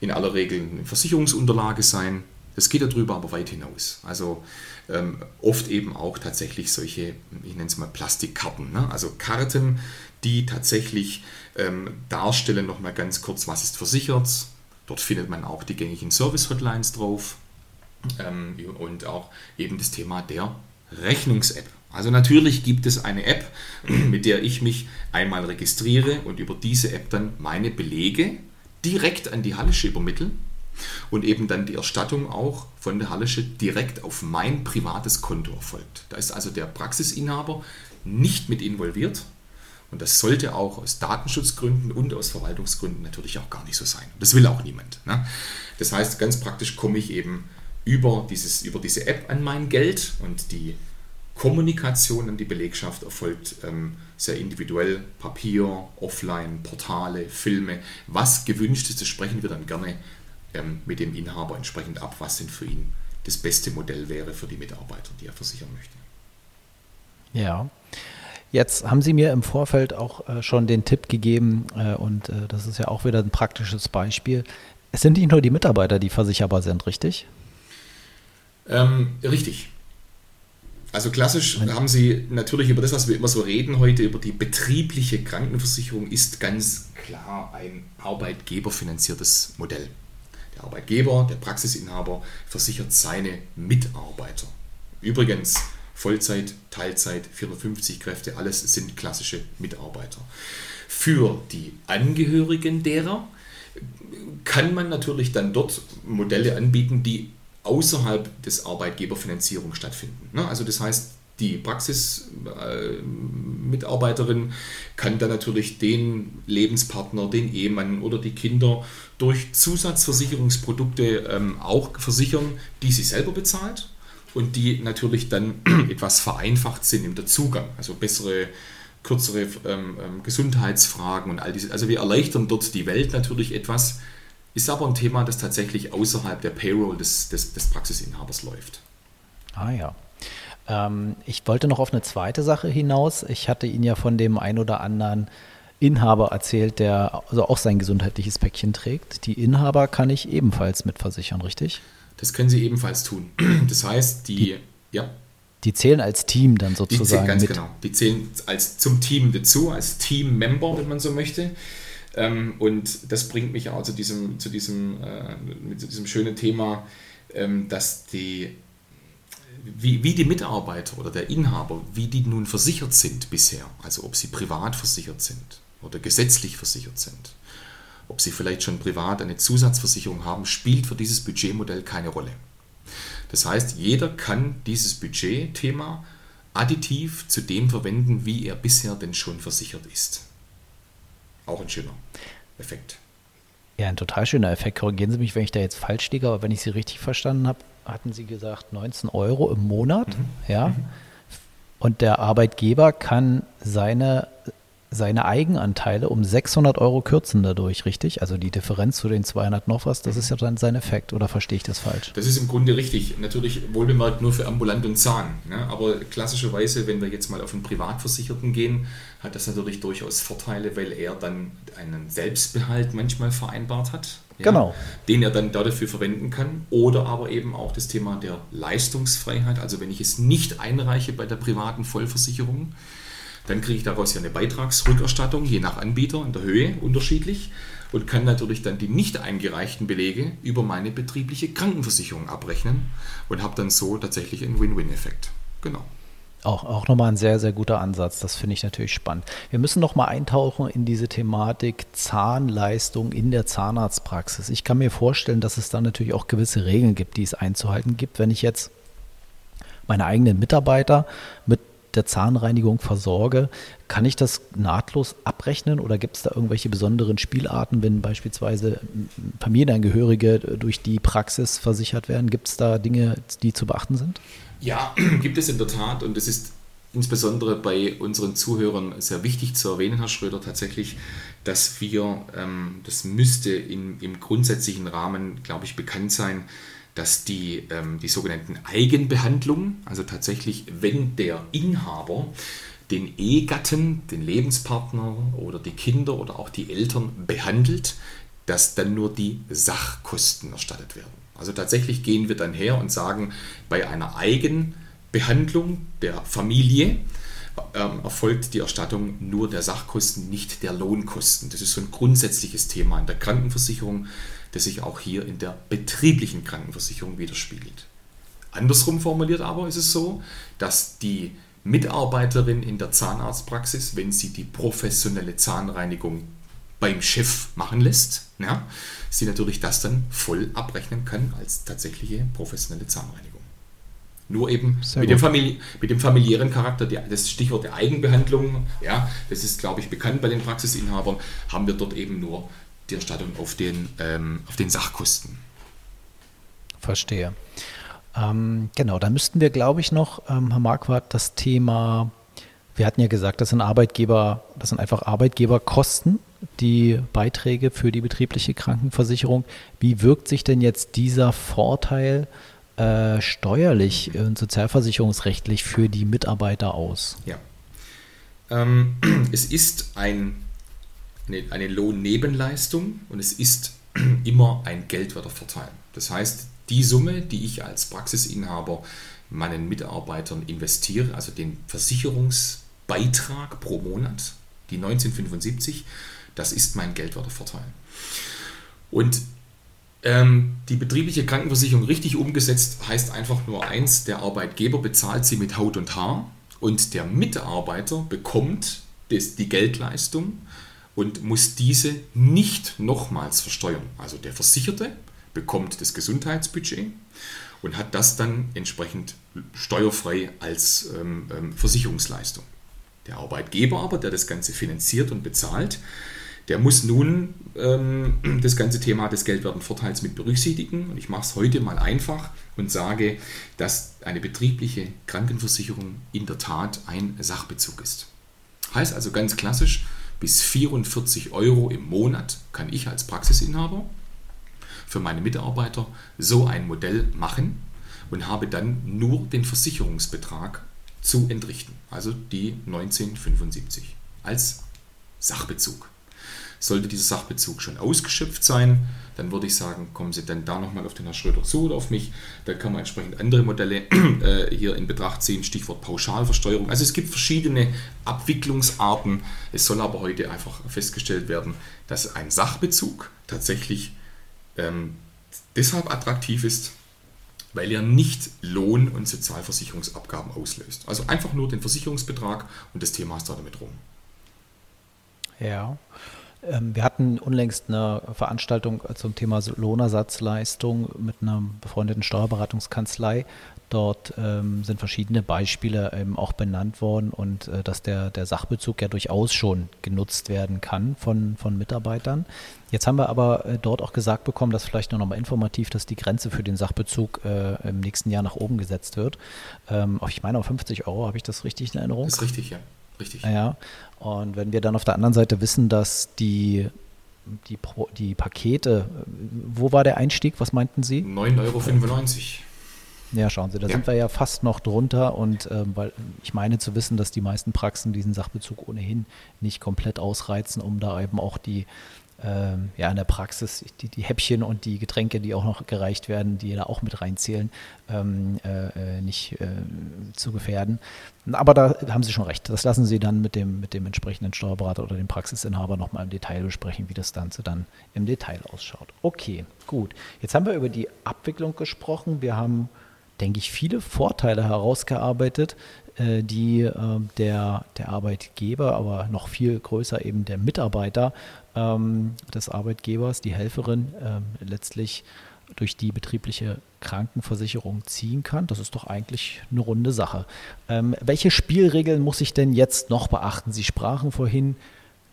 in aller Regel eine Versicherungsunterlage sein. Das geht darüber aber weit hinaus. Also ähm, oft eben auch tatsächlich solche, ich nenne es mal Plastikkarten. Ne? Also Karten, die tatsächlich ähm, darstellen, nochmal ganz kurz, was ist versichert. Dort findet man auch die gängigen Service-Hotlines drauf ähm, und auch eben das Thema der Rechnungs-App. Also natürlich gibt es eine App, mit der ich mich einmal registriere und über diese App dann meine Belege direkt an die Hallische übermittle und eben dann die Erstattung auch von der Hallische direkt auf mein privates Konto erfolgt. Da ist also der Praxisinhaber nicht mit involviert und das sollte auch aus Datenschutzgründen und aus Verwaltungsgründen natürlich auch gar nicht so sein. Das will auch niemand. Ne? Das heißt, ganz praktisch komme ich eben über, dieses, über diese App an mein Geld und die Kommunikation an die Belegschaft erfolgt ähm, sehr individuell, Papier, Offline, Portale, Filme. Was gewünscht ist, das sprechen wir dann gerne ähm, mit dem Inhaber entsprechend ab, was denn für ihn das beste Modell wäre für die Mitarbeiter, die er versichern möchte. Ja. Jetzt haben Sie mir im Vorfeld auch äh, schon den Tipp gegeben, äh, und äh, das ist ja auch wieder ein praktisches Beispiel. Es sind nicht nur die Mitarbeiter, die versicherbar sind, richtig? Ähm, richtig. Also klassisch haben Sie natürlich über das, was wir immer so reden heute, über die betriebliche Krankenversicherung, ist ganz klar ein arbeitgeberfinanziertes Modell. Der Arbeitgeber, der Praxisinhaber versichert seine Mitarbeiter. Übrigens, Vollzeit, Teilzeit, 450 Kräfte, alles sind klassische Mitarbeiter. Für die Angehörigen derer kann man natürlich dann dort Modelle anbieten, die außerhalb des Arbeitgeberfinanzierung stattfinden. Ne? Also das heißt, die Praxismitarbeiterin kann dann natürlich den Lebenspartner, den Ehemann oder die Kinder durch Zusatzversicherungsprodukte ähm, auch versichern, die sie selber bezahlt und die natürlich dann etwas vereinfacht sind im Zugang, also bessere kürzere ähm, ähm, Gesundheitsfragen und all diese. Also wir erleichtern dort die Welt natürlich etwas, ist aber ein Thema, das tatsächlich außerhalb der Payroll des, des, des Praxisinhabers läuft. Ah ja. Ähm, ich wollte noch auf eine zweite Sache hinaus. Ich hatte Ihnen ja von dem ein oder anderen Inhaber erzählt, der also auch sein gesundheitliches Päckchen trägt. Die Inhaber kann ich ebenfalls mitversichern, richtig? Das können Sie ebenfalls tun. Das heißt, die, die ja. Die zählen als Team dann sozusagen. Die zählen, ganz mit. genau. Die zählen als zum Team dazu, als Team-Member, wenn man so möchte. Ähm, und das bringt mich auch zu diesem, zu diesem, äh, zu diesem schönen Thema, ähm, dass die, wie, wie die Mitarbeiter oder der Inhaber, wie die nun versichert sind bisher, also ob sie privat versichert sind oder gesetzlich versichert sind, ob sie vielleicht schon privat eine Zusatzversicherung haben, spielt für dieses Budgetmodell keine Rolle. Das heißt, jeder kann dieses Budgetthema additiv zu dem verwenden, wie er bisher denn schon versichert ist. Auch ein schöner Effekt. Ja, ein total schöner Effekt. Korrigieren Sie mich, wenn ich da jetzt falsch liege, aber wenn ich Sie richtig verstanden habe, hatten Sie gesagt 19 Euro im Monat, mhm. ja. Mhm. Und der Arbeitgeber kann seine seine Eigenanteile um 600 Euro kürzen dadurch, richtig? Also die Differenz zu den 200 noch was, das ist ja dann sein Effekt, oder verstehe ich das falsch? Das ist im Grunde richtig. Natürlich wohlbemerkt nur für ambulant und Zahn. Ne? Aber klassischerweise, wenn wir jetzt mal auf einen Privatversicherten gehen, hat das natürlich durchaus Vorteile, weil er dann einen Selbstbehalt manchmal vereinbart hat. Ja, genau. Den er dann dafür verwenden kann. Oder aber eben auch das Thema der Leistungsfreiheit. Also wenn ich es nicht einreiche bei der privaten Vollversicherung, dann kriege ich daraus ja eine Beitragsrückerstattung, je nach Anbieter in der Höhe unterschiedlich und kann natürlich dann die nicht eingereichten Belege über meine betriebliche Krankenversicherung abrechnen und habe dann so tatsächlich einen Win-Win-Effekt. Genau. Auch, auch nochmal ein sehr, sehr guter Ansatz. Das finde ich natürlich spannend. Wir müssen nochmal eintauchen in diese Thematik Zahnleistung in der Zahnarztpraxis. Ich kann mir vorstellen, dass es da natürlich auch gewisse Regeln gibt, die es einzuhalten gibt. Wenn ich jetzt meine eigenen Mitarbeiter mit der Zahnreinigung versorge, kann ich das nahtlos abrechnen oder gibt es da irgendwelche besonderen Spielarten, wenn beispielsweise Familienangehörige durch die Praxis versichert werden? Gibt es da Dinge, die zu beachten sind? Ja, gibt es in der Tat und es ist insbesondere bei unseren Zuhörern sehr wichtig zu erwähnen, Herr Schröder, tatsächlich, dass wir, ähm, das müsste in, im grundsätzlichen Rahmen, glaube ich, bekannt sein, dass die, ähm, die sogenannten Eigenbehandlungen, also tatsächlich, wenn der Inhaber den Ehegatten, den Lebenspartner oder die Kinder oder auch die Eltern behandelt, dass dann nur die Sachkosten erstattet werden. Also tatsächlich gehen wir dann her und sagen, bei einer Eigenbehandlung der Familie ähm, erfolgt die Erstattung nur der Sachkosten, nicht der Lohnkosten. Das ist so ein grundsätzliches Thema in der Krankenversicherung das sich auch hier in der betrieblichen Krankenversicherung widerspiegelt. Andersrum formuliert aber ist es so, dass die Mitarbeiterin in der Zahnarztpraxis, wenn sie die professionelle Zahnreinigung beim Chef machen lässt, ja, sie natürlich das dann voll abrechnen kann als tatsächliche professionelle Zahnreinigung. Nur eben mit dem, mit dem, familiären Charakter, die, das Stichwort der Eigenbehandlung, ja, das ist, glaube ich, bekannt bei den Praxisinhabern, haben wir dort eben nur die Erstattung auf den, ähm, auf den Sachkosten. Verstehe. Ähm, genau, da müssten wir, glaube ich, noch, ähm, Herr Marquardt, das Thema, wir hatten ja gesagt, das sind Arbeitgeber, das sind einfach Arbeitgeberkosten, die Beiträge für die betriebliche Krankenversicherung. Wie wirkt sich denn jetzt dieser Vorteil äh, steuerlich und sozialversicherungsrechtlich für die Mitarbeiter aus? Ja. Ähm, es ist ein eine, eine Lohnnebenleistung und es ist immer ein geldwerter Vorteil. Das heißt, die Summe, die ich als Praxisinhaber meinen Mitarbeitern investiere, also den Versicherungsbeitrag pro Monat, die 1975, das ist mein geldwerter Vorteil. Und ähm, die betriebliche Krankenversicherung richtig umgesetzt heißt einfach nur eins, der Arbeitgeber bezahlt sie mit Haut und Haar und der Mitarbeiter bekommt das, die Geldleistung und muss diese nicht nochmals versteuern. Also der Versicherte bekommt das Gesundheitsbudget und hat das dann entsprechend steuerfrei als ähm, ähm, Versicherungsleistung. Der Arbeitgeber aber, der das Ganze finanziert und bezahlt, der muss nun ähm, das ganze Thema des Geldwertenvorteils mit berücksichtigen. Und ich mache es heute mal einfach und sage, dass eine betriebliche Krankenversicherung in der Tat ein Sachbezug ist. Heißt also ganz klassisch, bis 44 Euro im Monat kann ich als Praxisinhaber für meine Mitarbeiter so ein Modell machen und habe dann nur den Versicherungsbetrag zu entrichten, also die 1975 als Sachbezug. Sollte dieser Sachbezug schon ausgeschöpft sein, dann würde ich sagen, kommen Sie dann da nochmal auf den Herrn Schröder zu oder auf mich. Da kann man entsprechend andere Modelle äh, hier in Betracht ziehen, Stichwort Pauschalversteuerung. Also es gibt verschiedene Abwicklungsarten. Es soll aber heute einfach festgestellt werden, dass ein Sachbezug tatsächlich ähm, deshalb attraktiv ist, weil er nicht Lohn- und Sozialversicherungsabgaben auslöst. Also einfach nur den Versicherungsbetrag und das Thema ist da damit rum. Ja. Ähm, wir hatten unlängst eine Veranstaltung zum Thema Lohnersatzleistung mit einer befreundeten Steuerberatungskanzlei. Dort ähm, sind verschiedene Beispiele eben auch benannt worden und äh, dass der, der Sachbezug ja durchaus schon genutzt werden kann von, von Mitarbeitern. Jetzt haben wir aber äh, dort auch gesagt bekommen, dass vielleicht nur noch mal informativ, dass die Grenze für den Sachbezug äh, im nächsten Jahr nach oben gesetzt wird. Ähm, ich meine auf 50 Euro, habe ich das richtig in Erinnerung? Das ist richtig, ja. Richtig. Ja, und wenn wir dann auf der anderen Seite wissen, dass die, die, die Pakete, wo war der Einstieg? Was meinten Sie? 9,95 Euro. Ja, schauen Sie, da ja. sind wir ja fast noch drunter und ähm, weil ich meine zu wissen, dass die meisten Praxen diesen Sachbezug ohnehin nicht komplett ausreizen, um da eben auch die ähm, ja in der Praxis die, die Häppchen und die Getränke, die auch noch gereicht werden, die da auch mit reinzählen, ähm, äh, äh, nicht äh, zu gefährden. Aber da haben Sie schon recht. Das lassen Sie dann mit dem, mit dem entsprechenden Steuerberater oder dem Praxisinhaber nochmal im Detail besprechen, wie das Ganze dann im Detail ausschaut. Okay, gut. Jetzt haben wir über die Abwicklung gesprochen. Wir haben denke ich, viele Vorteile herausgearbeitet, äh, die äh, der, der Arbeitgeber, aber noch viel größer eben der Mitarbeiter ähm, des Arbeitgebers, die Helferin, ähm, letztlich durch die betriebliche Krankenversicherung ziehen kann. Das ist doch eigentlich eine runde Sache. Ähm, welche Spielregeln muss ich denn jetzt noch beachten? Sie sprachen vorhin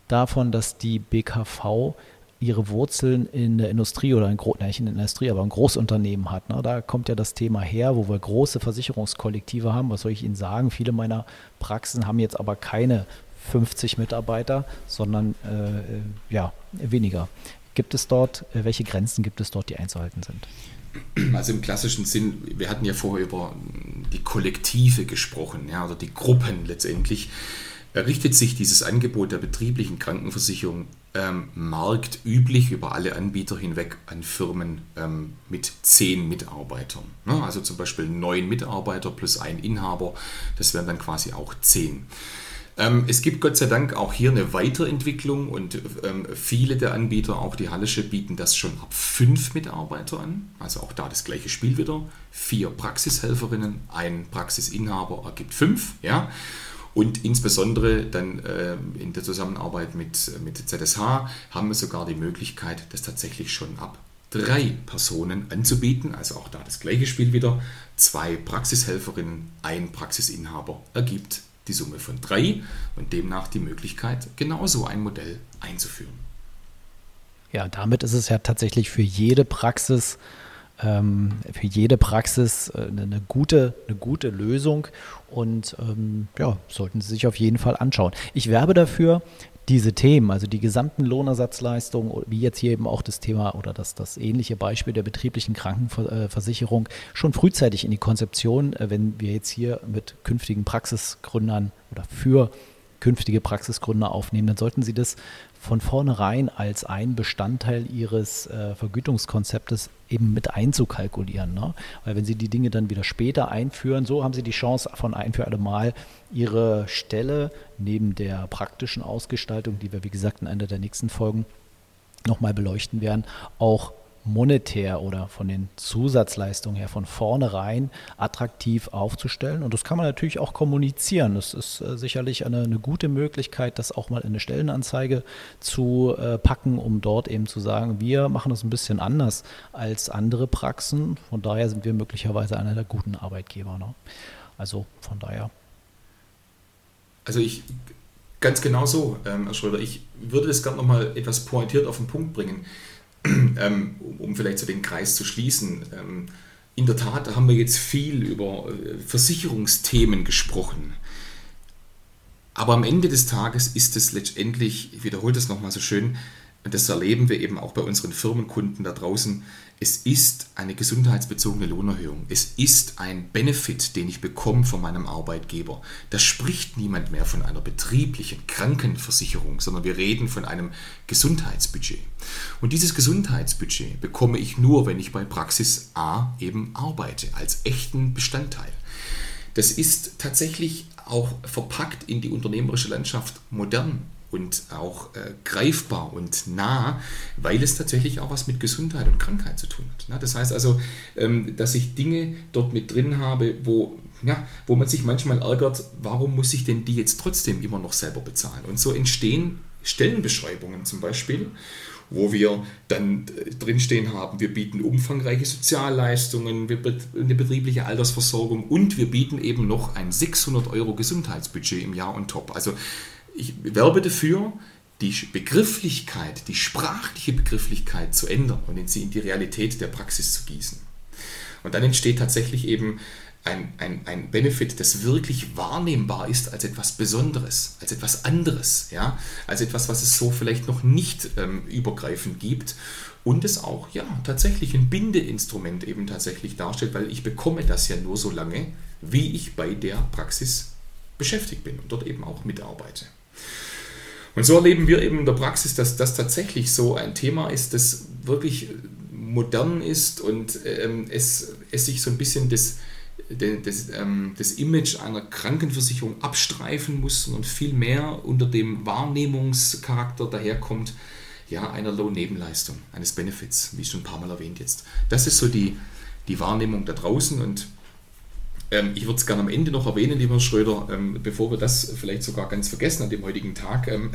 davon, dass die BKV ihre Wurzeln in der Industrie oder in, nicht in der Industrie, aber ein Großunternehmen hat. Ne? Da kommt ja das Thema her, wo wir große Versicherungskollektive haben. Was soll ich Ihnen sagen? Viele meiner Praxen haben jetzt aber keine 50 Mitarbeiter, sondern äh, ja, weniger. Gibt es dort, äh, welche Grenzen gibt es dort, die einzuhalten sind? Also im klassischen Sinn, wir hatten ja vorher über die Kollektive gesprochen, ja, oder die Gruppen letztendlich richtet sich dieses Angebot der betrieblichen Krankenversicherung ähm, marktüblich über alle Anbieter hinweg an Firmen ähm, mit zehn Mitarbeitern. Ne? Also zum Beispiel neun Mitarbeiter plus ein Inhaber, das wären dann quasi auch zehn. Ähm, es gibt Gott sei Dank auch hier eine Weiterentwicklung und ähm, viele der Anbieter, auch die Hallische, bieten das schon ab fünf Mitarbeiter an. Also auch da das gleiche Spiel wieder. Vier Praxishelferinnen, ein Praxisinhaber ergibt fünf. Ja? Und insbesondere dann äh, in der Zusammenarbeit mit, mit ZSH haben wir sogar die Möglichkeit, das tatsächlich schon ab drei Personen anzubieten. Also auch da das gleiche Spiel wieder. Zwei Praxishelferinnen, ein Praxisinhaber ergibt die Summe von drei und demnach die Möglichkeit, genauso ein Modell einzuführen. Ja, damit ist es ja tatsächlich für jede Praxis ähm, für jede Praxis äh, eine, gute, eine gute Lösung und ähm, ja, sollten Sie sich auf jeden Fall anschauen. Ich werbe dafür, diese Themen, also die gesamten Lohnersatzleistungen, wie jetzt hier eben auch das Thema oder das, das ähnliche Beispiel der betrieblichen Krankenversicherung, schon frühzeitig in die Konzeption, äh, wenn wir jetzt hier mit künftigen Praxisgründern oder für künftige Praxisgründer aufnehmen, dann sollten Sie das von vornherein als ein Bestandteil Ihres äh, Vergütungskonzeptes eben mit einzukalkulieren. Ne? Weil wenn Sie die Dinge dann wieder später einführen, so haben Sie die Chance von ein für alle Mal Ihre Stelle neben der praktischen Ausgestaltung, die wir wie gesagt in einer der nächsten Folgen nochmal beleuchten werden, auch monetär oder von den Zusatzleistungen her von vornherein attraktiv aufzustellen. Und das kann man natürlich auch kommunizieren. Das ist äh, sicherlich eine, eine, gute Möglichkeit, das auch mal in eine Stellenanzeige zu äh, packen, um dort eben zu sagen, wir machen das ein bisschen anders als andere Praxen. Von daher sind wir möglicherweise einer der guten Arbeitgeber. Ne? Also von daher. Also ich ganz genau so, ähm, Herr Schröder. Ich würde das gerne nochmal etwas pointiert auf den Punkt bringen. ähm, um vielleicht so den Kreis zu schließen, ähm, in der Tat haben wir jetzt viel über äh, Versicherungsthemen gesprochen. Aber am Ende des Tages ist es letztendlich, ich wiederhole das nochmal so schön, und das erleben wir eben auch bei unseren Firmenkunden da draußen, es ist eine gesundheitsbezogene Lohnerhöhung. Es ist ein Benefit, den ich bekomme von meinem Arbeitgeber. Da spricht niemand mehr von einer betrieblichen Krankenversicherung, sondern wir reden von einem Gesundheitsbudget. Und dieses Gesundheitsbudget bekomme ich nur, wenn ich bei Praxis A eben arbeite, als echten Bestandteil. Das ist tatsächlich auch verpackt in die unternehmerische Landschaft modern und auch äh, greifbar und nah, weil es tatsächlich auch was mit Gesundheit und Krankheit zu tun hat. Ne? Das heißt also, ähm, dass ich Dinge dort mit drin habe, wo, ja, wo man sich manchmal ärgert, warum muss ich denn die jetzt trotzdem immer noch selber bezahlen? Und so entstehen Stellenbeschreibungen zum Beispiel wo wir dann äh, drinstehen haben, wir bieten umfangreiche Sozialleistungen, wir eine betriebliche Altersversorgung und wir bieten eben noch ein 600 Euro Gesundheitsbudget im Jahr on top. Also ich werbe dafür, die Begrifflichkeit, die sprachliche Begrifflichkeit zu ändern und sie in die Realität der Praxis zu gießen. Und dann entsteht tatsächlich eben ein, ein, ein Benefit, das wirklich wahrnehmbar ist als etwas Besonderes, als etwas anderes, ja? als etwas, was es so vielleicht noch nicht ähm, übergreifend gibt und es auch ja, tatsächlich ein Bindeinstrument eben tatsächlich darstellt, weil ich bekomme das ja nur so lange, wie ich bei der Praxis beschäftigt bin und dort eben auch mitarbeite. Und so erleben wir eben in der Praxis, dass das tatsächlich so ein Thema ist, das wirklich modern ist und ähm, es, es sich so ein bisschen das, das, ähm, das Image einer Krankenversicherung abstreifen muss und viel mehr unter dem Wahrnehmungscharakter daherkommt, ja, einer Lohnnebenleistung, eines Benefits, wie schon ein paar Mal erwähnt jetzt. Das ist so die, die Wahrnehmung da draußen und ähm, ich würde es gerne am Ende noch erwähnen, lieber Schröder, ähm, bevor wir das vielleicht sogar ganz vergessen an dem heutigen Tag. Ähm,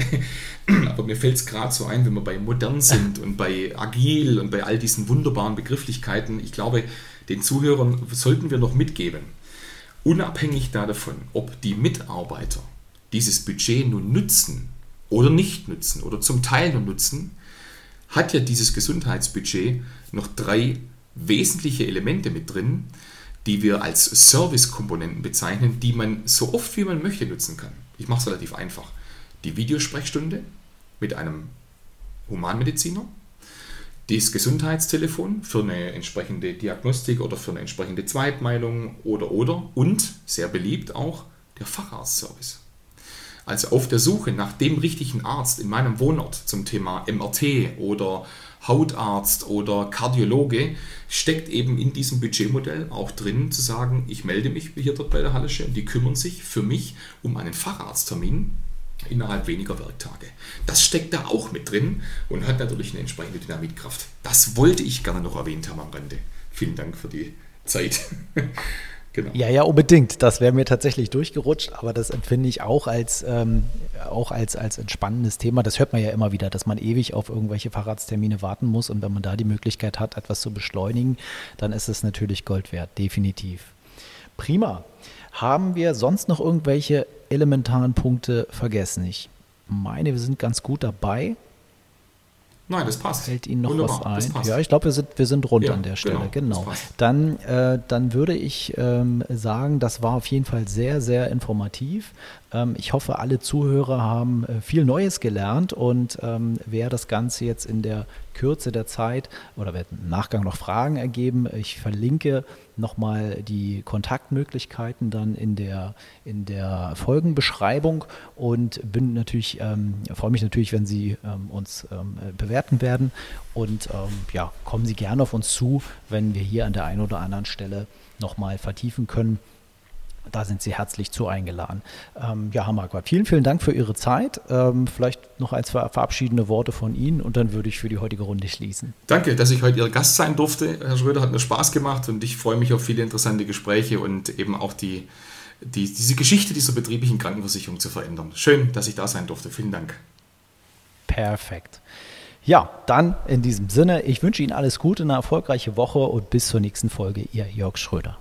aber mir fällt es gerade so ein, wenn wir bei modern sind und bei agil und bei all diesen wunderbaren Begrifflichkeiten. Ich glaube, den Zuhörern sollten wir noch mitgeben, unabhängig davon, ob die Mitarbeiter dieses Budget nun nutzen oder nicht nutzen oder zum Teil nur nutzen, hat ja dieses Gesundheitsbudget noch drei wesentliche Elemente mit drin, die wir als Service-Komponenten bezeichnen, die man so oft wie man möchte nutzen kann. Ich mache es relativ einfach. Die Videosprechstunde mit einem Humanmediziner, das Gesundheitstelefon für eine entsprechende Diagnostik oder für eine entsprechende Zweitmeinung oder oder und sehr beliebt auch der Facharztservice. Also auf der Suche nach dem richtigen Arzt in meinem Wohnort zum Thema MRT oder Hautarzt oder Kardiologe steckt eben in diesem Budgetmodell auch drin, zu sagen, ich melde mich hier dort bei der Hallische und die kümmern sich für mich um einen Facharzttermin innerhalb weniger Werktage. Das steckt da auch mit drin und hat natürlich eine entsprechende Dynamitkraft. Das wollte ich gerne noch erwähnt haben am Rande. Vielen Dank für die Zeit. Genau. Ja, ja, unbedingt. Das wäre mir tatsächlich durchgerutscht, aber das empfinde ich auch als, ähm, auch als, als entspannendes Thema. Das hört man ja immer wieder, dass man ewig auf irgendwelche Fahrradstermine warten muss und wenn man da die Möglichkeit hat, etwas zu beschleunigen, dann ist es natürlich Gold wert, definitiv. Prima. Haben wir sonst noch irgendwelche elementaren Punkte vergessen? Ich meine, wir sind ganz gut dabei. Nein, das passt. Fällt Ihnen noch Wunderbar, was ein? Ja, ich glaube, wir sind, wir sind rund ja, an der Stelle. Genau. genau. Dann, äh, dann würde ich ähm, sagen, das war auf jeden Fall sehr, sehr informativ. Ähm, ich hoffe, alle Zuhörer haben äh, viel Neues gelernt und ähm, wer das Ganze jetzt in der Kürze der Zeit oder wird im Nachgang noch Fragen ergeben, ich verlinke nochmal die Kontaktmöglichkeiten dann in der, in der Folgenbeschreibung und bin natürlich, ähm, freue mich natürlich, wenn Sie uns bewerten werden und ja, kommen Sie gerne auf uns zu, wenn wir hier an der einen oder anderen Stelle nochmal vertiefen können. Da sind Sie herzlich zu eingeladen. Ähm, ja, Herr Marquardt, vielen, vielen Dank für Ihre Zeit. Ähm, vielleicht noch ein, zwei verabschiedende Worte von Ihnen und dann würde ich für die heutige Runde schließen. Danke, dass ich heute Ihr Gast sein durfte. Herr Schröder, hat mir Spaß gemacht und ich freue mich auf viele interessante Gespräche und eben auch die, die, diese Geschichte dieser betrieblichen Krankenversicherung zu verändern. Schön, dass ich da sein durfte. Vielen Dank. Perfekt. Ja, dann in diesem Sinne, ich wünsche Ihnen alles Gute, eine erfolgreiche Woche und bis zur nächsten Folge, Ihr Jörg Schröder.